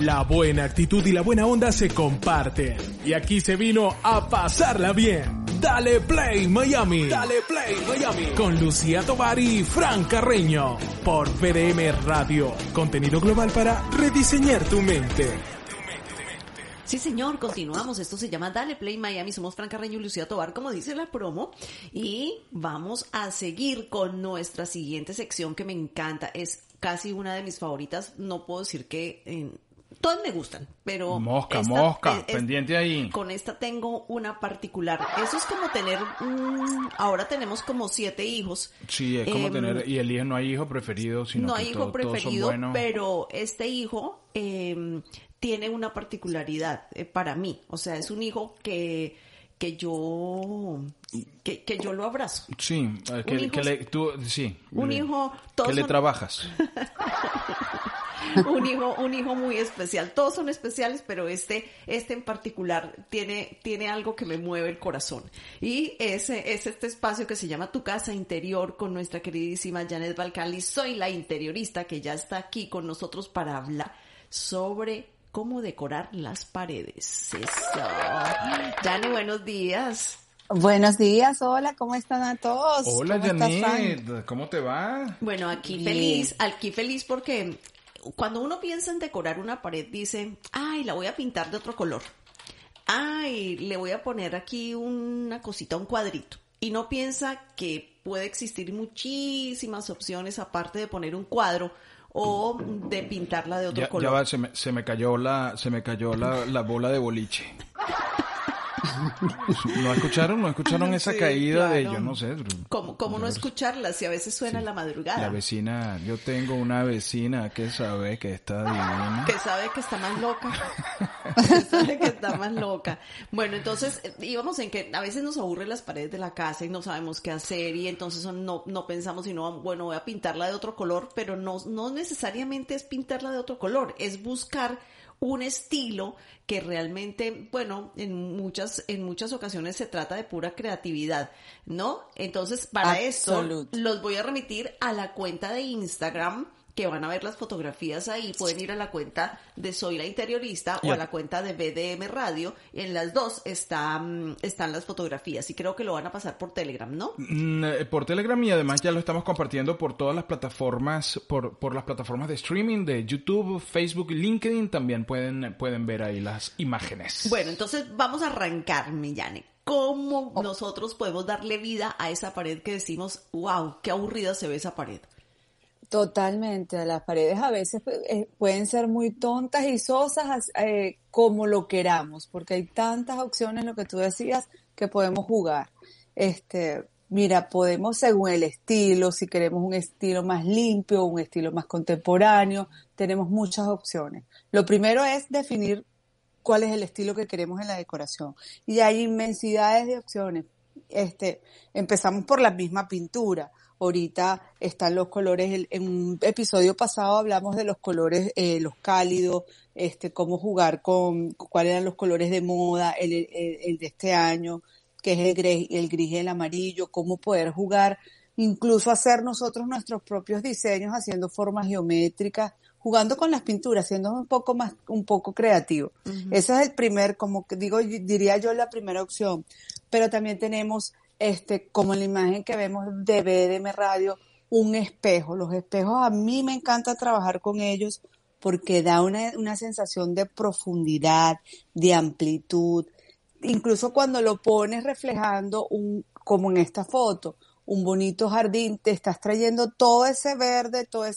La buena actitud y la buena onda se comparten. Y aquí se vino a pasarla bien. Dale Play Miami. Dale Play Miami. Con Lucía Tovar y Fran Carreño. Por VDM Radio. Contenido global para rediseñar tu mente. Sí, señor, continuamos. Esto se llama Dale Play Miami. Somos Fran Carreño y Lucía Tobar, como dice la promo. Y vamos a seguir con nuestra siguiente sección que me encanta. Es casi una de mis favoritas. No puedo decir que eh, todas me gustan, pero mosca, mosca, pendiente ahí. Con esta tengo una particular. Eso es como tener, ahora tenemos como siete hijos. Sí, es como em, tener y el hijo no hay hijo preferido, sino no hay hijo preferido, pero este hijo eh, tiene una particularidad eh, para mí. O sea, es un hijo que, que yo que, que yo lo abrazo. Sí, que, que le, tú, sí. Un hijo... que le trabajas. un hijo, un hijo muy especial. Todos son especiales, pero este, este en particular tiene, tiene algo que me mueve el corazón. Y ese es este espacio que se llama Tu Casa Interior con nuestra queridísima Janet Balcali. Soy la interiorista que ya está aquí con nosotros para hablar sobre cómo decorar las paredes. Eso. Jane, buenos días. Buenos días, hola, ¿cómo están a todos? Hola, Janet, ¿cómo te va? Bueno, aquí feliz, aquí feliz porque cuando uno piensa en decorar una pared dice, ay, la voy a pintar de otro color. Ay, le voy a poner aquí una cosita, un cuadrito. Y no piensa que puede existir muchísimas opciones aparte de poner un cuadro o de pintarla de otro color. Ya va, se me, se me cayó la, se me cayó la, la bola de boliche. ¿No escucharon? ¿No escucharon esa caída de yo no sé? ¿Cómo, cómo no escucharla si a veces suena la madrugada? La vecina, yo tengo una vecina que sabe que está divina. Que sabe que está más loca. que sabe que está más loca. Bueno, entonces eh, íbamos en que a veces nos aburren las paredes de la casa y no sabemos qué hacer y entonces no, no pensamos sino, bueno, voy a pintarla de otro color, pero no, no necesariamente es pintarla de otro color, es buscar un estilo que realmente, bueno, en muchas, en muchas ocasiones se trata de pura creatividad, ¿no? Entonces, para esto, los voy a remitir a la cuenta de Instagram que van a ver las fotografías ahí, pueden ir a la cuenta de Soy la Interiorista o a la cuenta de BDM Radio. En las dos están, están las fotografías y creo que lo van a pasar por Telegram, ¿no? Mm, eh, por Telegram y además ya lo estamos compartiendo por todas las plataformas, por, por las plataformas de streaming de YouTube, Facebook, LinkedIn. También pueden, pueden ver ahí las imágenes. Bueno, entonces vamos a arrancar, Millane cómo nosotros podemos darle vida a esa pared que decimos, wow, qué aburrida se ve esa pared. Totalmente, las paredes a veces eh, pueden ser muy tontas y sosas eh, como lo queramos, porque hay tantas opciones, lo que tú decías, que podemos jugar. Este, mira, podemos según el estilo, si queremos un estilo más limpio, un estilo más contemporáneo, tenemos muchas opciones. Lo primero es definir cuál es el estilo que queremos en la decoración. Y hay inmensidades de opciones. Este, empezamos por la misma pintura ahorita están los colores, en un episodio pasado hablamos de los colores, eh, los cálidos, este, cómo jugar con, cuáles eran los colores de moda, el, el, de este año, que es el gris, el gris y el amarillo, cómo poder jugar, incluso hacer nosotros nuestros propios diseños haciendo formas geométricas, jugando con las pinturas, siendo un poco más, un poco creativo. Ese es el primer, como digo, diría yo la primera opción. Pero también tenemos este, como la imagen que vemos de BDM Radio, un espejo. Los espejos a mí me encanta trabajar con ellos porque da una, una sensación de profundidad, de amplitud. Incluso cuando lo pones reflejando un, como en esta foto, un bonito jardín, te estás trayendo todo ese verde, toda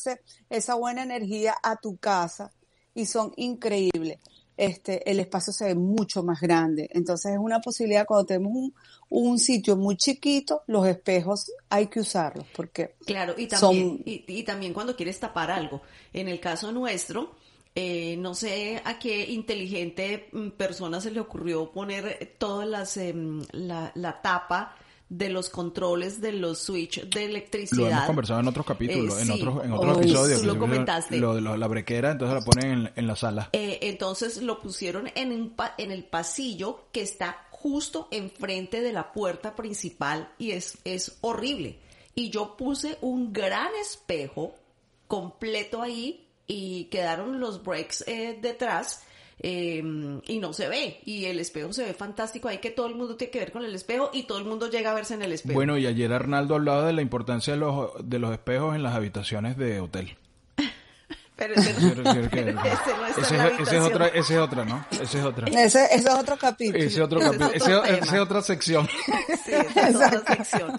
esa buena energía a tu casa y son increíbles este, el espacio se ve mucho más grande. Entonces es una posibilidad cuando tenemos un, un sitio muy chiquito, los espejos hay que usarlos porque claro y también y, también cuando quieres tapar algo. En el caso nuestro eh, no sé a qué inteligente mm, persona se le ocurrió poner todas las em, la, la tapa de los controles de los switch de electricidad. Lo hemos conversado en otros capítulos, en otros, en otros episodios. Tú lo comentaste. Lo de la brequera, entonces lo ponen en, la sala. Eh, entonces lo pusieron en, en el pasillo que está justo enfrente de la puerta principal y es, es horrible. Y yo puse un gran espejo completo ahí y quedaron los breaks eh, detrás. Eh, y no se ve, y el espejo se ve fantástico, hay que todo el mundo tiene que ver con el espejo y todo el mundo llega a verse en el espejo. Bueno, y ayer Arnaldo hablaba de la importancia de los, de los espejos en las habitaciones de hotel. pero ese no, ese no está ese, en la es- ese es otra, ese es otra, ¿no? Ese es otra. Ese, ese es otro capítulo. Ese es otro capítulo. otro Ese- es otra sección. Sí, esa es otra sección.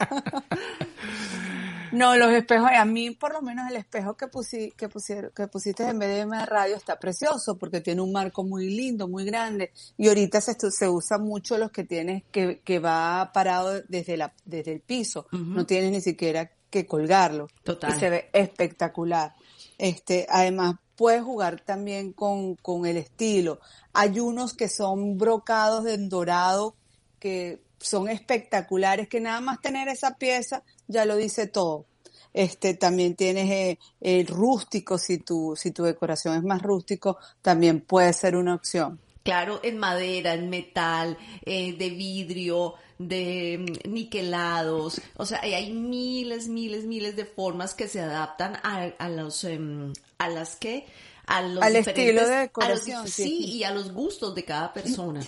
No, los espejos, a mí por lo menos el espejo que, pusi, que, pusieron, que pusiste en BDM Radio está precioso porque tiene un marco muy lindo, muy grande y ahorita se, se usa mucho los que tienes que, que va parado desde, la, desde el piso, no tienes ni siquiera que colgarlo Total. y se ve espectacular. Este, además puedes jugar también con, con el estilo. Hay unos que son brocados en dorado que son espectaculares, que nada más tener esa pieza ya lo dice todo. Este, también tienes eh, el rústico, si tu, si tu decoración es más rústico, también puede ser una opción. Claro, en madera, en metal, eh, de vidrio, de mm, niquelados, o sea, hay- miles, miles, miles de formas que se adaptan a, a los, em, a las que, a los Al estilo de a los decoración, sí. sí, y a los gustos de cada persona.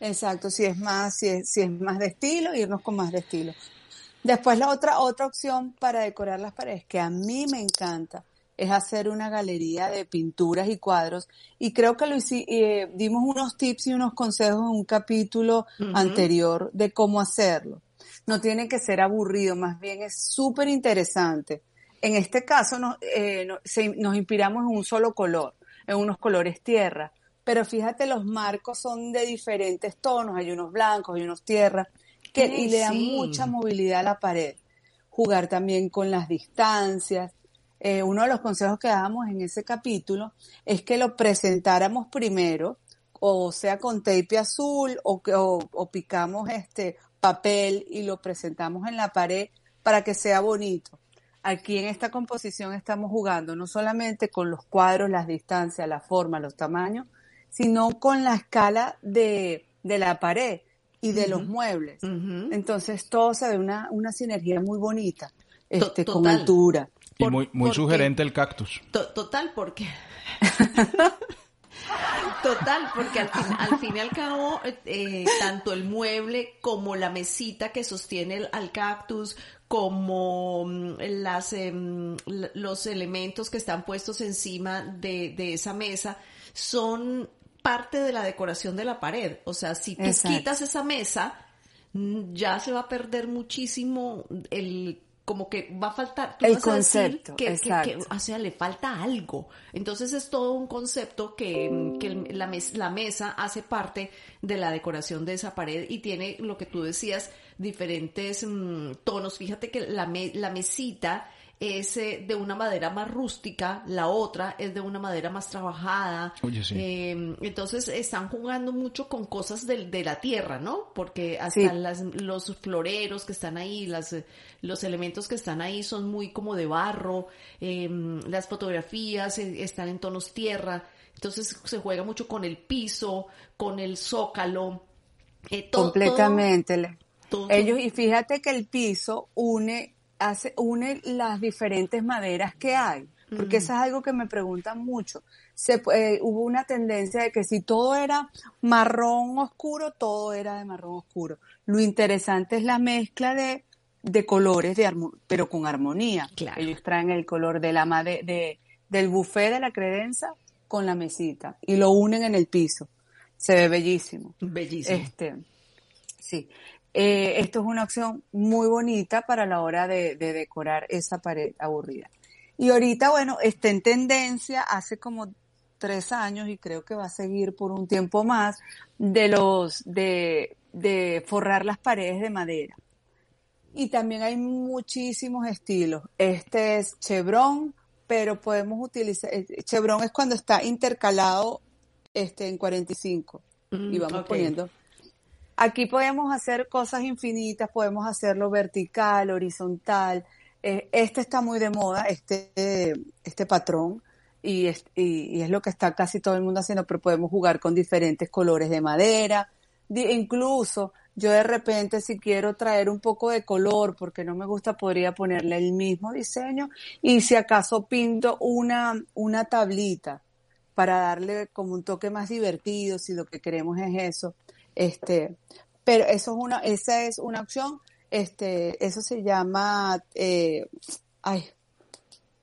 Exacto, si es más, si es, si es más de estilo, irnos con más de estilo. Después la otra, otra opción para decorar las paredes que a mí me encanta es hacer una galería de pinturas y cuadros y creo que lo hici- eh, dimos unos tips y unos consejos en un capítulo anterior de cómo hacerlo. No tiene que ser aburrido, más bien es súper interesante. En este caso nos, eh, se- nos inspiramos en un solo color, en unos colores tierra, pero fíjate los marcos son de diferentes tonos, hay unos blancos, hay unos tierra, que, y le dan sí. mucha movilidad a la pared. Jugar también con las distancias. Eh, uno de los consejos que dábamos en ese capítulo es que lo presentáramos primero, o sea con tape azul, o, que- o, o picamos este papel y lo presentamos en la pared para que sea bonito. Aquí en esta composición estamos jugando no solamente con los cuadros, las distancias, la forma, los tamaños, sino con la escala de, de la pared y de los muebles. Entonces todo se ve una, una sinergia muy bonita, este, con total. altura. Y Por- muy, muy porque- sugerente el cactus. To- Total, porque. Total, porque al fin, al fin y al cabo, eh, tanto el mueble como la mesita que sostiene el- al cactus, como mm, las, em, l- los elementos que están puestos encima de, de esa mesa, son parte de la decoración de la pared. O sea, si tú Exacto. quitas esa mesa, mm, ya se va a perder muchísimo el como que va a faltar tú El vas a decir concepto, que- que- que, o sea, le falta algo. Entonces es todo un concepto que, que la, mes- la mesa hace parte de la decoración de esa pared y tiene lo que tú decías, diferentes mm, tonos. Fíjate que la, me- la mesita es eh, de una madera más rústica, la otra es de una madera más trabajada. Oye, sí. Eh, entonces están jugando mucho con cosas del- de, la tierra, ¿no? Porque hasta Sí. las, los floreros que están ahí, las, los elementos que están ahí son muy como de barro, eh, las fotografías eh, están en tonos tierra, entonces se juega mucho con el piso, con el zócalo. eh, todo- Completamente. Le- todo- todo- Ellos, y fíjate que el piso une, hace, une las diferentes maderas que hay, porque eso es algo que me preguntan mucho. Se, eh, hubo una tendencia de que si todo era marrón oscuro, todo era de marrón oscuro. Lo interesante es la mezcla de, de colores, de pero con armonía. Claro. Ellos traen el color de la made- de, del buffet de la credenza con la mesita y lo unen en el piso. Se ve bellísimo. Bellísimo. Este, sí. Eh, esto es una opción muy bonita para la hora de, de decorar esa pared aburrida. Y ahorita, bueno, está en tendencia hace como tres años y creo que va a seguir por un tiempo más de los de, de forrar las paredes de madera. Y también hay muchísimos estilos. Este es chevron, pero podemos utilizar, eh, chevron es cuando está intercalado este en 45 y Mm, vamos poniendo. Aquí podemos hacer cosas infinitas, podemos hacerlo vertical, horizontal. Eh, este está muy de moda, este, este patrón, y es, y, es lo que está casi todo el mundo haciendo, pero podemos jugar con diferentes colores de madera, incluso yo de repente si quiero traer un poco de color porque no me gusta podría ponerle el mismo diseño y si acaso pinto una, una tablita para darle como un toque más divertido si lo que queremos es eso. Este, pero eso es una, esa es una opción, este, eso se llama, eh, ay,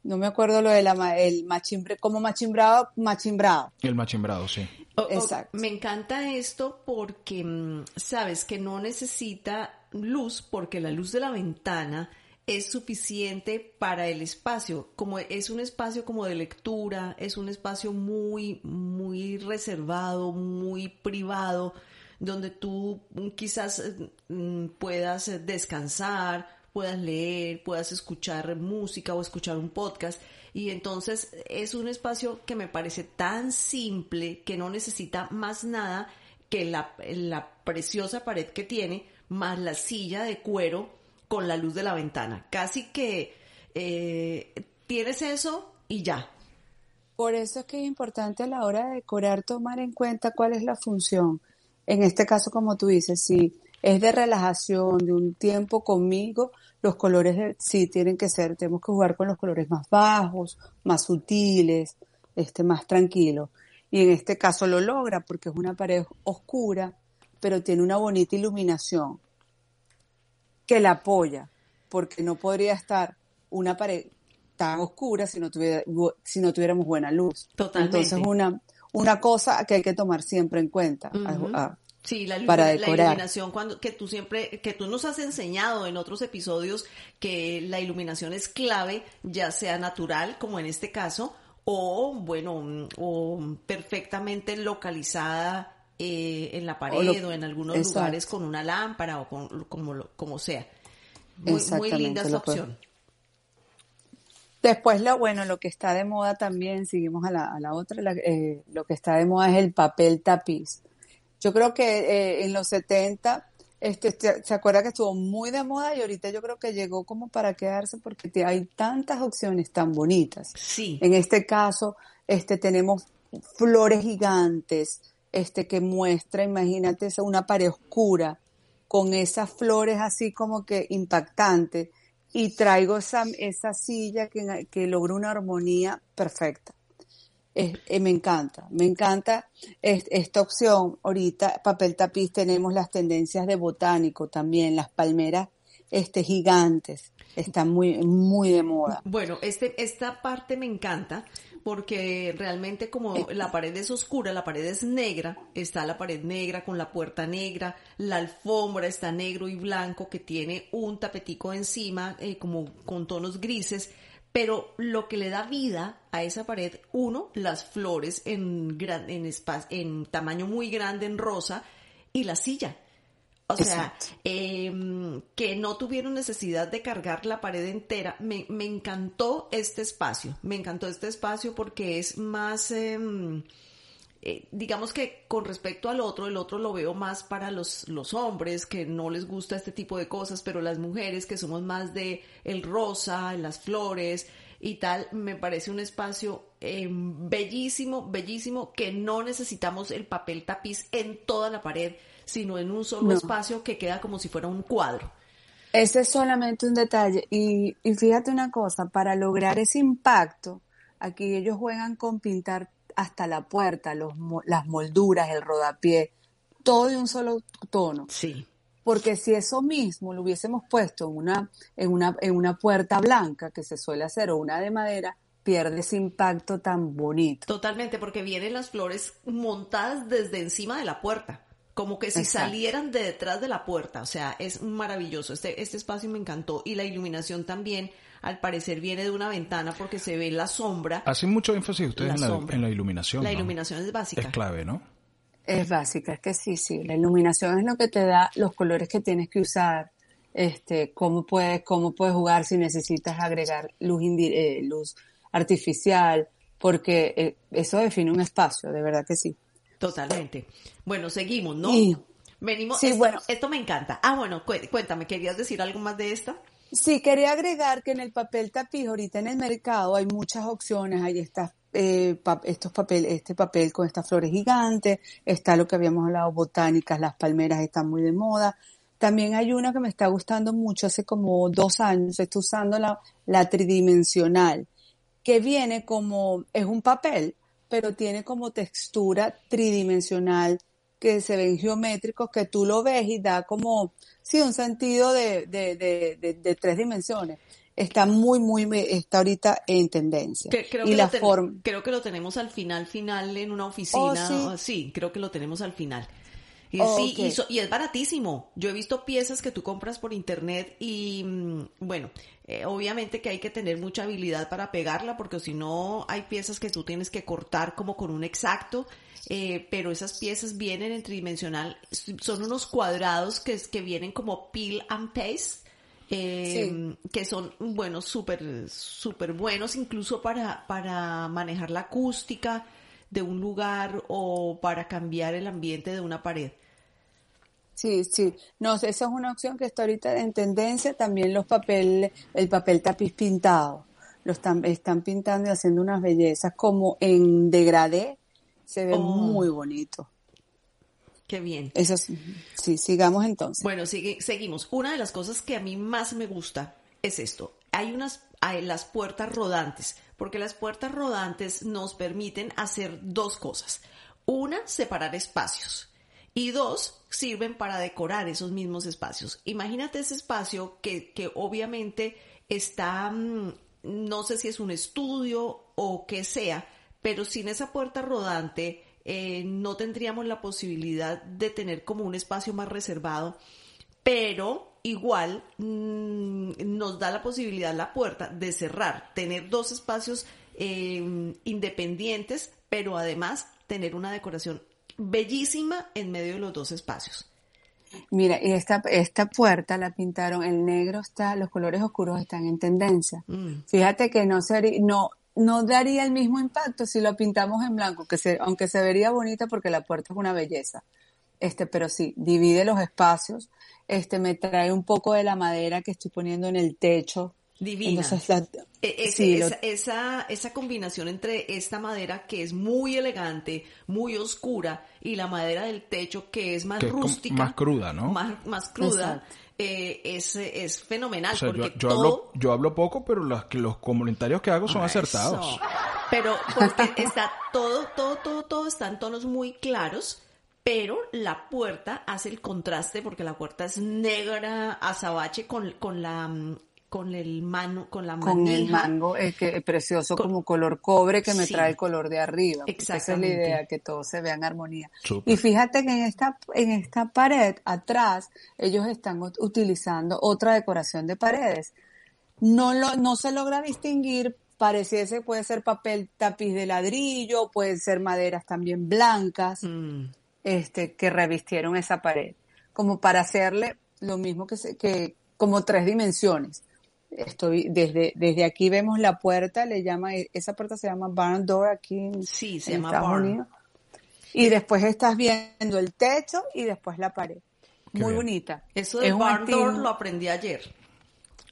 no me acuerdo lo de la el machimbre, como machimbrado, machimbrado. El machimbrado, sí. Exacto. me encanta esto porque mm, sabes que no necesita luz porque la luz de la ventana es suficiente para el espacio, como es un espacio como de lectura, es un espacio muy muy reservado, muy privado donde tú mm, quizás mm, puedas descansar, puedas leer, puedas escuchar música o escuchar un podcast. Y entonces es un espacio que me parece tan simple que no necesita más nada que la, la preciosa pared que tiene, más la silla de cuero con la luz de la ventana. Casi que eh, tienes eso y ya. Por eso es que es importante a la hora de decorar tomar en cuenta cuál es la función. En este caso, como tú dices, si es de relajación, de un tiempo conmigo, los colores sí tienen que ser, tenemos que jugar con los colores más bajos, más sutiles, este, más tranquilos. Y en este caso lo logra porque es una pared oscura, pero tiene una bonita iluminación que la apoya, porque no podría estar una pared tan oscura si no, tuviera, si no tuviéramos buena luz. Totalmente. Entonces, una, una cosa que hay que tomar siempre en cuenta. Sí, la, la, iluminación cuando que tú siempre que tú nos has enseñado en otros episodios que la iluminación es clave, ya sea natural como en este caso o bueno, o perfectamente localizada eh, en la pared o, en algunos lugares con una lámpara o con, como como sea. Muy, muy linda esa opción. Después lo bueno, lo que está de moda también, seguimos a la, a la otra, eh, lo que está de moda es el papel tapiz. Yo creo que eh, en los 70, este, se acuerda que estuvo muy de moda y ahorita yo creo que llegó como para quedarse porque hay tantas opciones tan bonitas. Sí. En este caso, este, tenemos flores gigantes, este, que muestra, imagínate, una pared oscura con esas flores así como que impactantes y traigo esa, esa silla que, que logra una armonía perfecta. Eh, me encanta, me encanta esta opción. Ahorita, papel tapiz, tenemos las tendencias de botánico también, las palmeras este, gigantes, están muy, muy de moda. Bueno, este, esta parte me encanta porque realmente como eh, la pared es oscura, la pared es negra, está la pared negra con la puerta negra, la alfombra está negro y blanco que tiene un tapetico encima eh, como con tonos grises, pero lo que le da vida a esa pared, uno, las flores en, gran, en, en tamaño muy grande en rosa y la silla. O sea, em, que no tuvieron necesidad de cargar la pared entera. Me, me, encantó este espacio. Me encantó este espacio porque es más, em, eh, digamos que con respecto al otro, el otro lo veo más para los, los hombres que no les gusta este tipo de cosas, pero las mujeres que somos más de el rosa, las flores y tal, me parece un espacio em, bellísimo, bellísimo, que no necesitamos el papel tapiz en toda la pared sino en un solo espacio que queda como si fuera un cuadro. Ese es solamente un detalle. Y, fíjate una cosa, para lograr ese impacto, aquí ellos juegan con pintar hasta la puerta, los, las molduras, el rodapié, todo de un solo tono. Sí. Porque si eso mismo lo hubiésemos puesto en una, en una, en una puerta blanca, que se suele hacer, o una de madera, pierde ese impacto tan bonito. Totalmente, porque vienen las flores montadas desde encima de la puerta como que si salieran de detrás de la puerta, o sea, es maravilloso. Este, este espacio me encantó y la iluminación también, al parecer, viene de una ventana porque se ve la sombra. Hacen mucho énfasis ustedes en, la, iluminación. La iluminación es básica. Es clave, ¿no? Es básica, es que sí, sí. La iluminación es lo que te da los colores que tienes que usar, este, cómo puedes, cómo puedes jugar si necesitas agregar luz, eh, luz artificial, porque eh, eso define un espacio, de verdad que sí. Totalmente. Bueno, seguimos, ¿no? Venimos. Sí, esto, bueno. Esto me encanta. Ah, bueno, cuéntame, ¿querías decir algo más de esto? Sí, quería agregar que en el papel tapiz ahorita en el mercado hay muchas opciones, hay estas eh, estos papel, este papel con estas flores gigantes, está lo que habíamos hablado, botánicas, las palmeras están muy de moda. También hay una que me está gustando mucho, hace como dos años, estoy usando la, la tridimensional, que viene como, es un papel, pero tiene como textura tridimensional, que se ven geométricos, que tú lo ves y da como, sí, un sentido de, de, de, de tres dimensiones está muy, muy, está ahorita en tendencia. creo, y la forma... creo que lo tenemos al final, final en una oficina. Oh, ¿sí? creo que lo tenemos al final. Y, sí, y, es baratísimo. Yo he visto piezas que tú compras por internet y, mm, bueno, eh, obviamente que hay que tener mucha habilidad para pegarla porque si no hay piezas que tú tienes que cortar como con un exacto, eh, pero esas piezas vienen en tridimensional, son unos cuadrados que, que vienen como peel and paste eh, que son, bueno, súper, súper buenos incluso para, para manejar la acústica de un lugar o para cambiar el ambiente de una pared. Sí, sí. No, esa es una opción que está ahorita en tendencia. También los papeles, el papel tapiz pintado. Lo están, están pintando y haciendo unas bellezas como en degradé. Se ve oh. muy bonito. Qué bien. Eso sí, sí sigamos entonces. Bueno, sigue, seguimos. Una de las cosas que a mí más me gusta es esto. Hay unas, hay las puertas rodantes, porque las puertas rodantes nos permiten hacer dos cosas. Una, separar espacios. Y dos, sirven para decorar esos mismos espacios. Imagínate ese espacio que, que obviamente está, mm, no sé si es un estudio o qué sea, pero sin esa puerta rodante eh, no tendríamos la posibilidad de tener como un espacio más reservado, pero igual mm, nos da la posibilidad la puerta de cerrar, tener dos espacios em, independientes, pero además tener una decoración bellísima en medio de los dos espacios. Mira, y esta, esta puerta la pintaron, el negro está, los colores oscuros están en tendencia. Mm. Fíjate que no, sería, no, no daría el mismo impacto si lo pintamos en blanco, que se, aunque se vería bonita porque la puerta es una belleza. Este, pero sí, divide los espacios. Este, me trae un poco de la madera que estoy poniendo en el techo. Divina. E, esa, esa, combinación entre esta madera que es muy elegante, muy oscura, y la madera del techo que es más rústica. Más cruda, ¿no? Más, más cruda. Eh, es, es fenomenal. porque yo, hablo, yo hablo poco, pero los, los comentarios que hago son acertados. Pero porque está todo, todo, todo, todo está en tonos muy claros, pero la puerta hace el contraste porque la puerta es negra, azabache con, con la con el mano, con la Con el mango, es que es precioso como color cobre que me trae el color de arriba. Esa es la idea, que todo se vea en armonía. Y fíjate que en esta, en esta pared atrás, ellos están utilizando otra decoración de paredes. No lo, no se logra distinguir, pareciese, puede ser papel tapiz de ladrillo, pueden ser maderas también blancas, mm. este, que revistieron esa pared. Como para hacerle lo mismo que, se, que como tres dimensiones estoy desde desde aquí vemos la puerta le llama esa puerta se llama barn door aquí en, sí se llama barn. y después estás viendo el techo y después la pared muy bonita eso de barn door lo aprendí ayer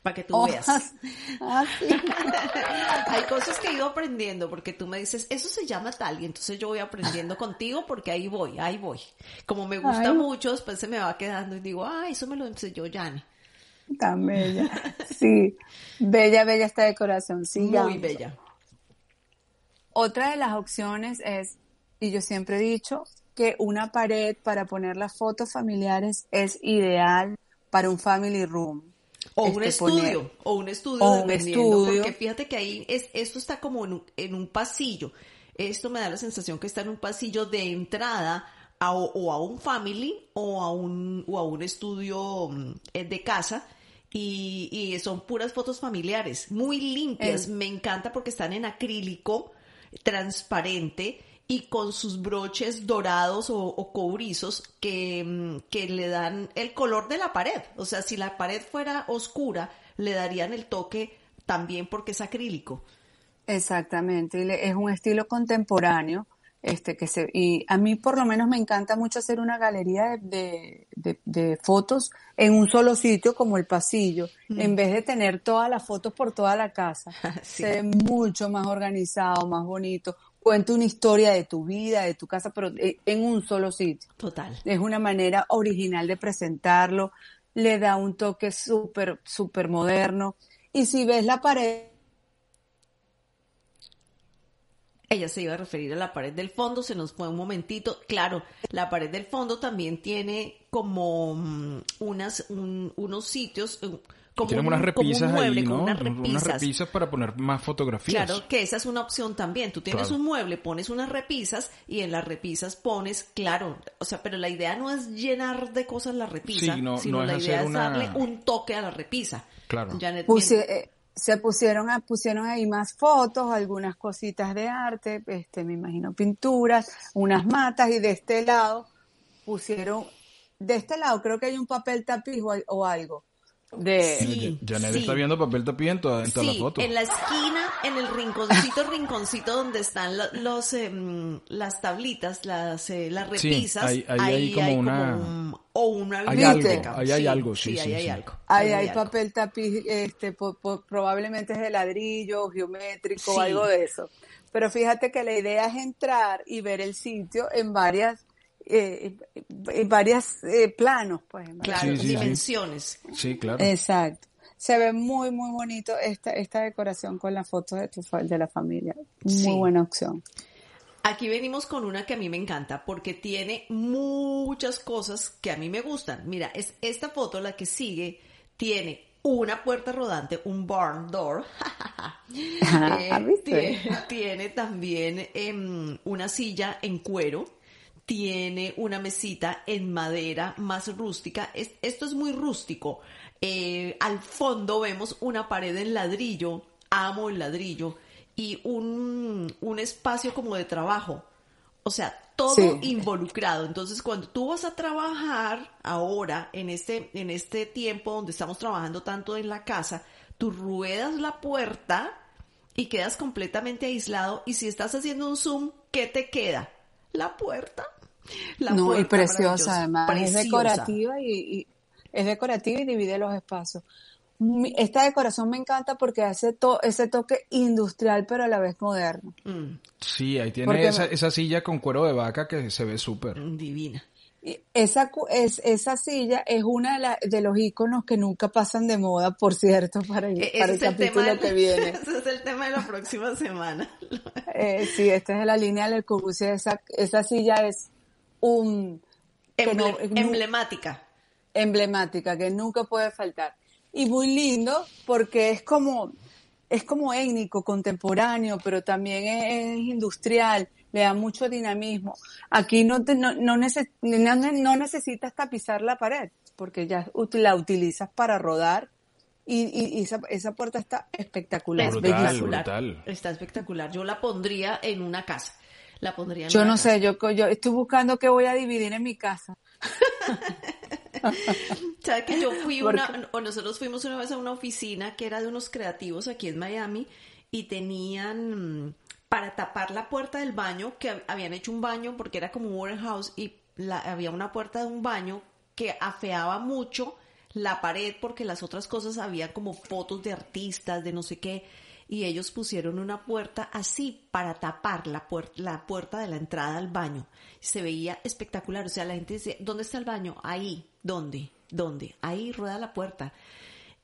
para que tú oh, veas. Ah, Hay cosas que he ido aprendiendo porque tú me dices, eso se llama tal, y entonces yo voy aprendiendo contigo porque ahí voy, ahí voy. Como me gusta mucho, después se me va quedando y digo, ah, eso me lo enseñó Jani. Tan bella. Sí, bella, bella esta decoración. Sí, Muy bella. Otra de las opciones es, y yo siempre he dicho, que una pared para poner las fotos familiares es ideal para un family room. O un este, estudio, o un estudio, o un estudio. porque fíjate que ahí es, esto está como en un, en un pasillo. Esto me da la sensación que está en un pasillo de entrada a, o a un family o a un, o a un estudio mm, eh, de casa y, son puras fotos familiares, muy limpias. Me encanta porque están en acrílico transparente y con sus broches dorados o, cobrizos que, mm, que, le dan el color de la pared. O sea, si la pared fuera oscura, le darían el toque también porque es acrílico. Exactamente, es un estilo contemporáneo Este, que se, y a mí por lo menos me encanta mucho hacer una galería de, de, de, fotos en un solo sitio como el pasillo, en vez de tener todas las fotos por toda la casa. Sí. Se ve mucho más organizado, más bonito. Cuenta una historia de tu vida, de tu casa, pero eh, en un solo sitio. Total. Es una manera original de presentarlo, le da un toque súper, súper moderno. Y si ves la pared Ella se iba a referir a la pared del fondo, se nos fue un momentito. Claro, la pared del fondo también tiene como mm, unas, un- unos sitios, eh, como Tienen un, unas como un repisas mueble ahí, con ¿no? unas repisas. repisas para poner más fotografías. Claro, que esa es una opción también. Tú tienes Claro. un mueble, pones unas repisas y en las repisas pones, claro, o sea, pero la idea no es llenar de cosas la repisa, Sí, no- sino no es la idea hacer es una- darle un toque a la repisa. Claro. Janet, Puse- eh, se pusieron a, pusieron ahí más fotos, algunas cositas de arte, este, me imagino pinturas, unas matas y de este lado pusieron, de este lado creo que hay un papel tapiz o, o algo. De, Sí. Janet sí. está viendo papel tapiz en toda, en toda la Sí, foto. en la esquina, en el rinconcito, rinconcito donde están lo- los, em, las tablitas, las, eh, las Sí, repisas. ahí- ahí hay como una- un- o una Hay algo, ahí hay algo, sí, ahí sí, hay sí. algo. Ahí ahí hay algo. papel tapiz, este, po- po- probablemente es de ladrillo, geométrico, Sí. algo de eso. Pero fíjate que la idea es entrar y ver el sitio en varias, eh, en varias eh, planos, pues. Claro, Sí, sí, sí. dimensiones. Sí, claro. Exacto. Se ve muy, muy bonito esta, esta decoración con las fotos de tu de la familia. Muy Sí. buena opción. Aquí venimos con una que a mí me encanta porque tiene muchas cosas que a mí me gustan. Mira, es esta foto la que sigue tiene una puerta rodante, un barn door. Eh, ¿Viste? tiene, tiene también em, una silla en cuero. Tiene una mesita en madera más rústica. Es- esto es muy rústico. Eh, al fondo vemos una pared en ladrillo. Amo el ladrillo. Y un, un espacio como de trabajo. O sea, todo Sí. involucrado. Entonces, cuando tú vas a trabajar ahora, en este, en este tiempo donde estamos trabajando tanto en la casa, tú ruedas la puerta y quedas completamente aislado. Y si estás haciendo un zoom, ¿qué te queda? La puerta. La no, y preciosa además. Es Preciosa. decorativa y, y- es decorativa y divide los espacios. Esta decoración me encanta porque hace to- ese toque industrial pero a la vez moderno. Mm, Sí, ahí tiene Porque esa, me- esa silla con cuero de vaca que se ve súper. mm, divina. Y esa, cu- es, esa silla es una de, la- de los iconos que nunca pasan de moda, por cierto, para el, E- para Ese el es el tema capítulo que viene. ese es el tema de la próxima semana. Eh, sí, esta es la línea del Corbusier. Esa, esa silla es un que no- emblemática. emblemática que nunca puede faltar y muy lindo porque es como es como étnico, contemporáneo, pero también es, es industrial, le da mucho dinamismo. Aquí no te, no, no, neces- no, no necesitas tapizar la pared porque ya la utilizas para rodar y, y- y esa, esa puerta está espectacular, Es Brutal, brutal. Está espectacular. Yo la pondría en una casa. La pondría en Yo no casa. sé, yo, yo estoy buscando qué voy a dividir en mi casa. ¿Sabes que yo fui una, o nosotros fuimos una vez a una oficina que era de unos creativos aquí en Miami y tenían mm, para tapar la puerta del baño, que hab- habían hecho un baño porque era como un warehouse y la- había una puerta de un baño que afeaba mucho la pared porque las otras cosas había como fotos de artistas, de no sé qué, y ellos pusieron una puerta así para tapar la, puer- la puerta de la entrada al baño. Se veía espectacular, o sea, la gente dice, ¿dónde está el baño? Ahí, ¿dónde? ¿Dónde? Ahí rueda la puerta.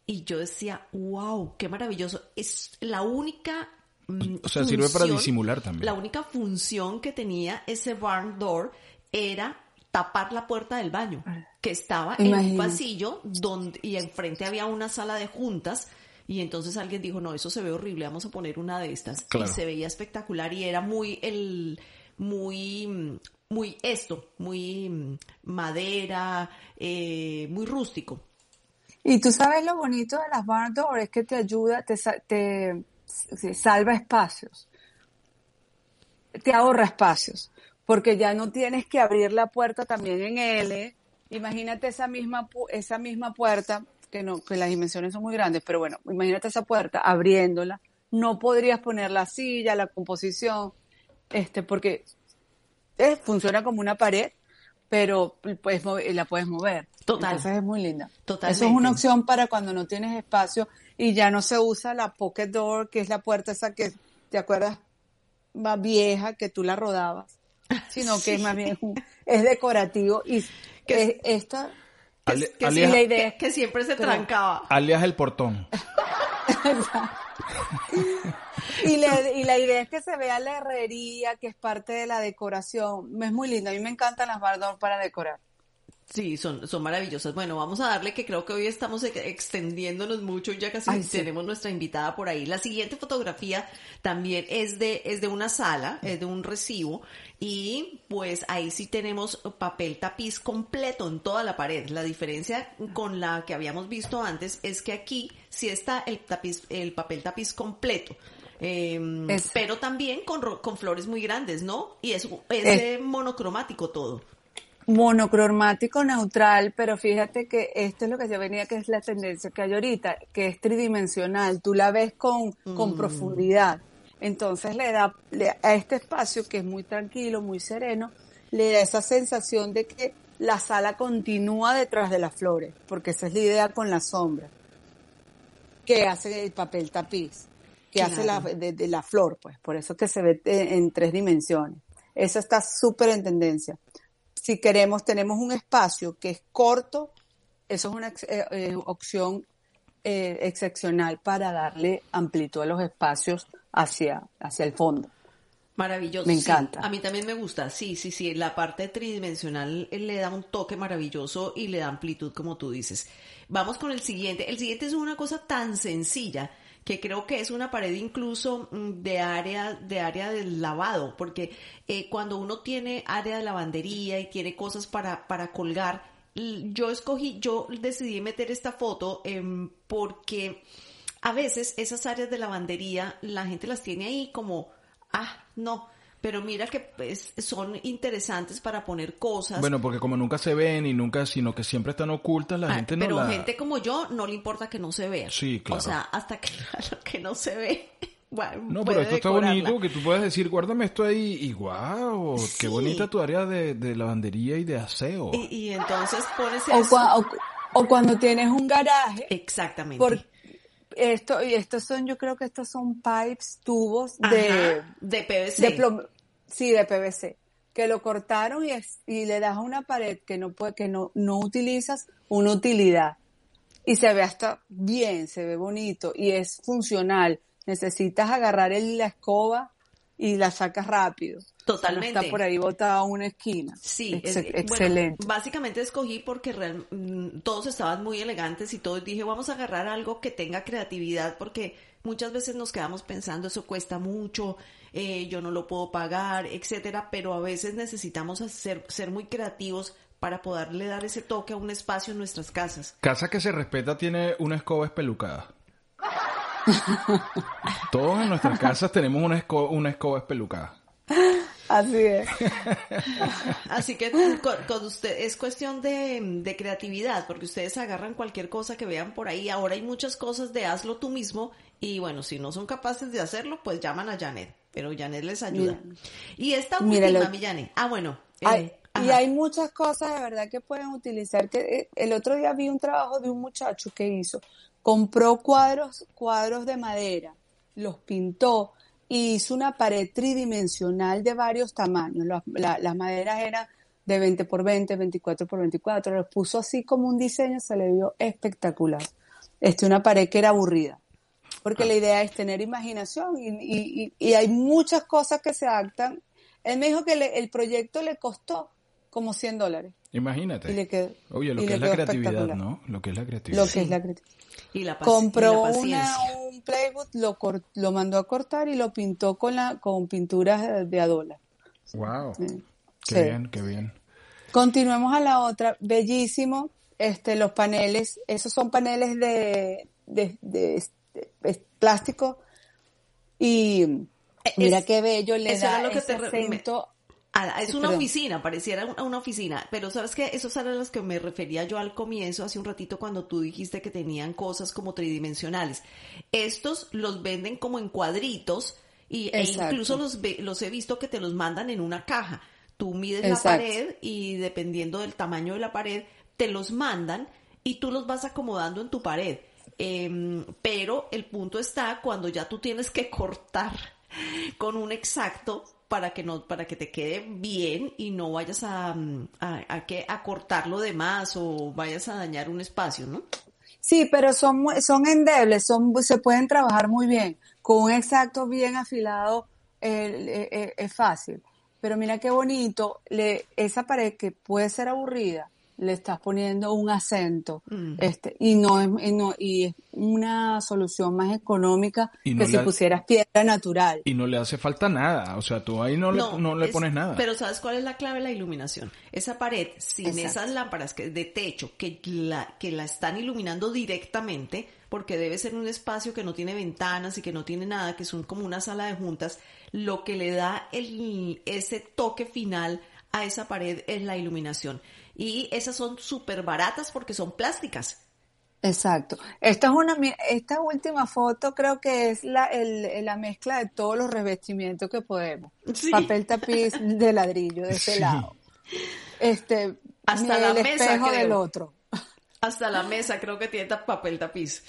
Y yo decía, wow, qué maravilloso. Es la única... mm, O sea, sirve para función- disimular también. La única función que tenía ese barn door era tapar la puerta del baño, que estaba en un pasillo donde, y enfrente había una sala de juntas. Y entonces alguien dijo, no, eso se ve horrible, vamos a poner una de estas. Claro. Y se veía espectacular y era muy, el, muy, muy esto, muy mm, madera, eh, muy rústico. Y tú sabes lo bonito de las barn door es que te ayuda, te, sa- te se salva espacios, te ahorra espacios, porque ya no tienes que abrir la puerta también en L. Imagínate esa misma pu- esa misma puerta que no que las dimensiones son muy grandes, pero bueno, imagínate esa puerta abriéndola, no podrías poner la silla, la composición, este, porque eh, funciona como una pared, pero puedes mover- la puedes mover. Total. Entonces es muy linda. Totalmente. Eso es una opción para cuando no tienes espacio y ya no se usa la pocket door, que es la puerta esa que, ¿te acuerdas? Más vieja, que tú la rodabas, sino que es más bien, es decorativo y Que- es- esta, Ale- que, alias, sí, la idea- que- que siempre se Pero- trancaba. alias el portón. Y, le- y la idea es que se vea la herrería, que es parte de la decoración. Es muy lindo. A mí me encantan las bardoor para decorar. Sí, son, son maravillosas. Bueno, vamos a darle que creo que hoy estamos ex- extendiéndonos mucho y ya casi Ay, sí. tenemos nuestra invitada por ahí. La siguiente fotografía también es de, es de una sala, es de un recibo y pues ahí sí tenemos papel tapiz completo en toda la pared. La diferencia con la que habíamos visto antes es que aquí sí está el tapiz, el papel tapiz completo. Eh, Es- pero también con, con flores muy grandes, ¿no? Y es, es Es- eh, monocromático todo. Monocromático neutral, pero fíjate que esto es lo que yo venía, que es la tendencia que hay ahorita, que es tridimensional, tú la ves con, con profundidad. Entonces le da le- a este espacio que es muy tranquilo, muy sereno, le da esa sensación de que la sala continúa detrás de las flores, porque esa es la idea con la sombra, que hace el papel tapiz, que hace la, de, de la flor, pues, por eso que se ve en tres dimensiones. Eso está súper en tendencia si queremos, tenemos un espacio que es corto, eso es una eh, eh, opción eh, excepcional para darle amplitud a los espacios hacia, hacia el fondo. Maravilloso. Me sí. encanta. A mí también me gusta. Sí, sí, sí. La parte tridimensional eh, le da un toque maravilloso y le da amplitud, como tú dices. Vamos con el siguiente. El siguiente es una cosa tan sencilla que creo que es una pared incluso mm, de área de área del lavado, porque eh, cuando uno tiene área de lavandería y tiene cosas para para colgar, yo escogí, yo decidí meter esta foto em, porque a veces esas áreas de lavandería la gente las tiene ahí como, ah, no, pero mira que pues, son interesantes para poner cosas. Bueno, porque como nunca se ven y nunca, sino que siempre están ocultas, la Ah, gente no pero la... gente como yo no le importa que no se vea. Sí, claro. O sea, hasta que, que no se ve. Bueno, No, pero esto está bonito, que tú puedas decir, guárdame esto ahí y guau, qué Sí. bonita tu área de, de lavandería y de aseo. Y, y entonces pones O, eso. cua- o- o cuando tienes un garaje, Exactamente. por esto, y estos son, yo creo que estos son pipes, tubos Ajá, de, de PVC. de plom- sí, de PVC, que lo cortaron y, es- y le das a una pared que no puede, que no, no utilizas una utilidad. Y se ve hasta bien, se ve bonito y es funcional. Necesitas agarrar el- la escoba y la sacas rápido. Totalmente. No está por ahí botada a una esquina. Sí, Ex- es- bueno, excelente. básicamente escogí porque real- mm, todos estaban muy elegantes y todos dije, vamos a agarrar algo que tenga creatividad porque muchas veces nos quedamos pensando, eso cuesta mucho, eh, yo no lo puedo pagar, etcétera, pero a veces necesitamos hacer, ser muy creativos para poderle dar ese toque a un espacio en nuestras casas. Casa que se respeta tiene una escoba espelucada. Todos en nuestras casas tenemos una, esco- una escoba espelucada. Así es. Así que con, con usted es cuestión de, de creatividad, porque ustedes agarran cualquier cosa que vean por ahí. Ahora hay muchas cosas de hazlo tú mismo y bueno, si no son capaces de hacerlo, pues llaman a Janet, pero Janet les ayuda. Mira. Y esta última, mi Janet. Ah, bueno. eh, Hay- y hay muchas cosas de verdad que pueden utilizar. Que eh, el otro día vi un trabajo de un muchacho que hizo, compró cuadros, cuadros de madera, los pintó y hizo una pared tridimensional de varios tamaños. La- las maderas eran de 20 por 20, 24 por 24. Los puso así como un diseño, se le vio espectacular. Este, una pared que era aburrida. Porque la idea es tener imaginación y, hay muchas cosas que se adaptan. Él me dijo que el proyecto le costó como 100 dólares. Imagínate. Y le quedó- Oye, lo y que le es la creatividad. ¿no? Lo que es la creatividad. Lo que es la creatividad. Y la, paci- y la Compró una, un plywood, lo, lo mandó a cortar y lo pintó con la con pinturas de, adola. Wow. Qué Sí. bien, qué bien. Continuemos a la otra, bellísimo, este, los paneles, esos son paneles de, de, de- de- de plástico y mira Es- qué bello le eso da era lo que ese te re- acento. Es una oficina, pareciera una, una oficina, pero sabes que esos eran los que me refería yo al comienzo, hace un ratito cuando tú dijiste que tenían cosas como tridimensionales. Estos los venden como en cuadritos y, e incluso los, los he visto que te los mandan en una caja. Tú mides Exacto. la pared y dependiendo del tamaño de la pared, te los mandan y tú los vas acomodando en tu pared. Em, pero el punto está cuando ya tú tienes que cortar con un exacto para que no para que te quede bien y no vayas a, mm, a, a que a cortarlo de más o vayas a dañar un espacio, ¿no? Sí, pero son, son endebles, son, se pueden trabajar muy bien. Con un exacto bien afilado eh, es fácil. Pero mira qué bonito, le, esa pared que puede ser aburrida, le estás poniendo un acento. Mm. Este, y no es, y no, y es una solución más económica Y no que si pusieras piedra natural. Y no le hace falta nada. O sea, tú ahí no, le, no le es- pones nada. Pero ¿sabes cuál es la clave? La iluminación. Esa pared, sin Exacto. esas lámparas que, de techo que la, que la están iluminando directamente, porque debe ser un espacio que no tiene ventanas y que no tiene nada, que son como una sala de juntas, lo que le da el, ese toque final a esa pared es la iluminación. Y esas son súper baratas porque son plásticas. Exacto. Esta es una, esta última foto creo que es la, el, la mezcla de todos los revestimientos que podemos. Sí. Papel tapiz de ladrillo de este Sí. lado. Este, Hasta la el mesa, espejo creo. del otro. Hasta la mesa creo que tiene papel tapiz.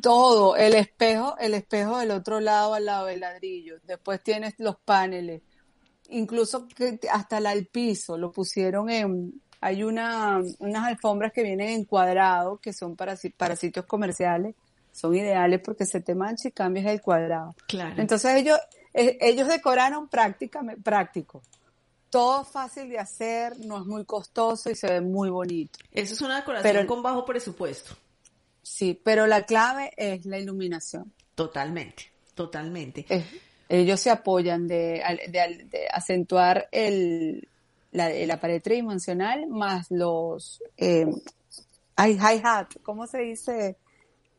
Todo, el espejo, el espejo del otro lado al lado del ladrillo. Después tienes los paneles. Incluso que hasta la- el piso lo pusieron en, hay una, unas alfombras que vienen en cuadrado, que son para, para sitios comerciales. Son ideales porque se te mancha y cambias el cuadrado. Claro. Entonces ellos, eh, ellos decoraron prácticamente, práctico. Todo fácil de hacer, no es muy costoso y se ve muy bonito. Eso es una decoración Pero- con bajo presupuesto. Sí, pero la clave es la iluminación. Totalmente, totalmente. Eh, ellos se apoyan de, de de acentuar el, la, la pared tridimensional más los eh, hi-hat, ¿cómo se dice?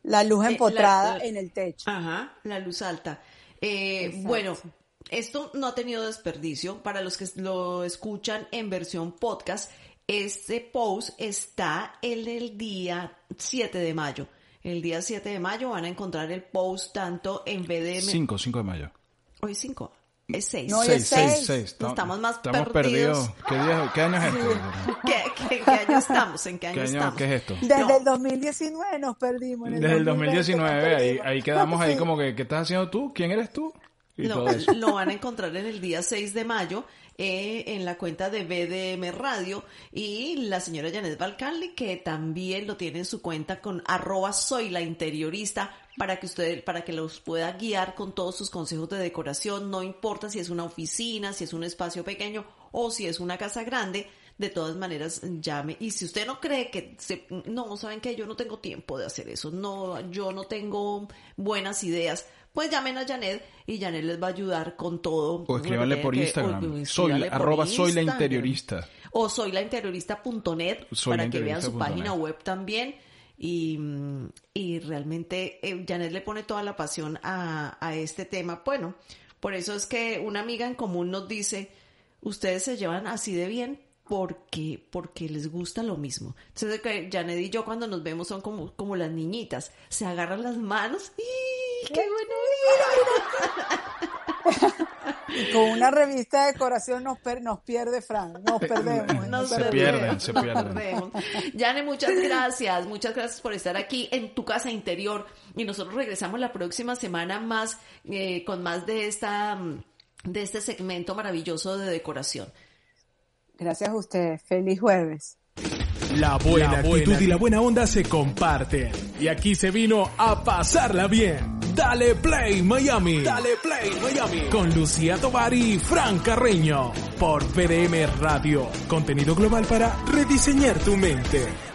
La luz Eh, empotrada la- la- en el techo. Ajá, la luz alta. Eh, bueno, esto no ha tenido desperdicio. Para los que lo escuchan en versión podcast, este post está en el día 7 de mayo. El día 7 de mayo van a encontrar el post tanto en BDM. 5, 5 de mayo. Hoy 5, es 6. No, 6, es 6, seis. 6. Estamos más Estamos perdidos. perdidos. ¿Qué, día- qué año es esto? ¿Qué, qué, qué año estamos? ¿En qué año, ¿Qué, año, estamos? ¿Qué es esto? Desde No. el 2019 nos perdimos. en Desde el 2020 nos 2019, ahí, ahí quedamos ahí como que, ¿qué estás haciendo tú? ¿Quién eres tú? Y eso. lo van a encontrar en el día 6 de mayo eh, en la cuenta de BDM Radio y la señora Janet Balcanli que también lo tiene en su cuenta con arroba soy la interiorista para que usted, para que los pueda guiar con todos sus consejos de decoración, no importa si es una oficina, si es un espacio pequeño o si es una casa grande, de todas maneras llame. Y si usted no cree que se, no, saben que yo no tengo tiempo de hacer eso, no, yo no tengo buenas ideas, pues llamen a Janet y Janet les va a ayudar con todo. O escríbanle por Que- o Instagram. Soy, por arroba soy la interiorista. O soy la interiorista.net para la que vean su página web también. Y, mm, y realmente eh, Janet le pone toda la pasión a, a este tema. Bueno, por eso es que una amiga en común nos dice, ustedes se llevan así de bien porque, porque les gusta lo mismo. Entonces que Janet y yo cuando nos vemos son como, como las niñitas, se agarran las manos y qué bueno. Y con una revista de decoración nos, per- nos pierde Fran, nos perdemos. Nos Se perdemos, pierden, se nos pierden. perdemos. Yane, muchas gracias, muchas gracias por estar aquí en tu casa interior y nosotros regresamos la próxima semana más eh, con más de esta de este segmento maravilloso de decoración. Gracias a ustedes. Feliz jueves. La buena actitud y la buena onda se comparten. Y aquí se vino a pasarla bien. Dale Play Miami. Dale Play Miami. Con Lucía Tovar y Fran Carreño. Por PDM Radio. Contenido global para rediseñar tu mente.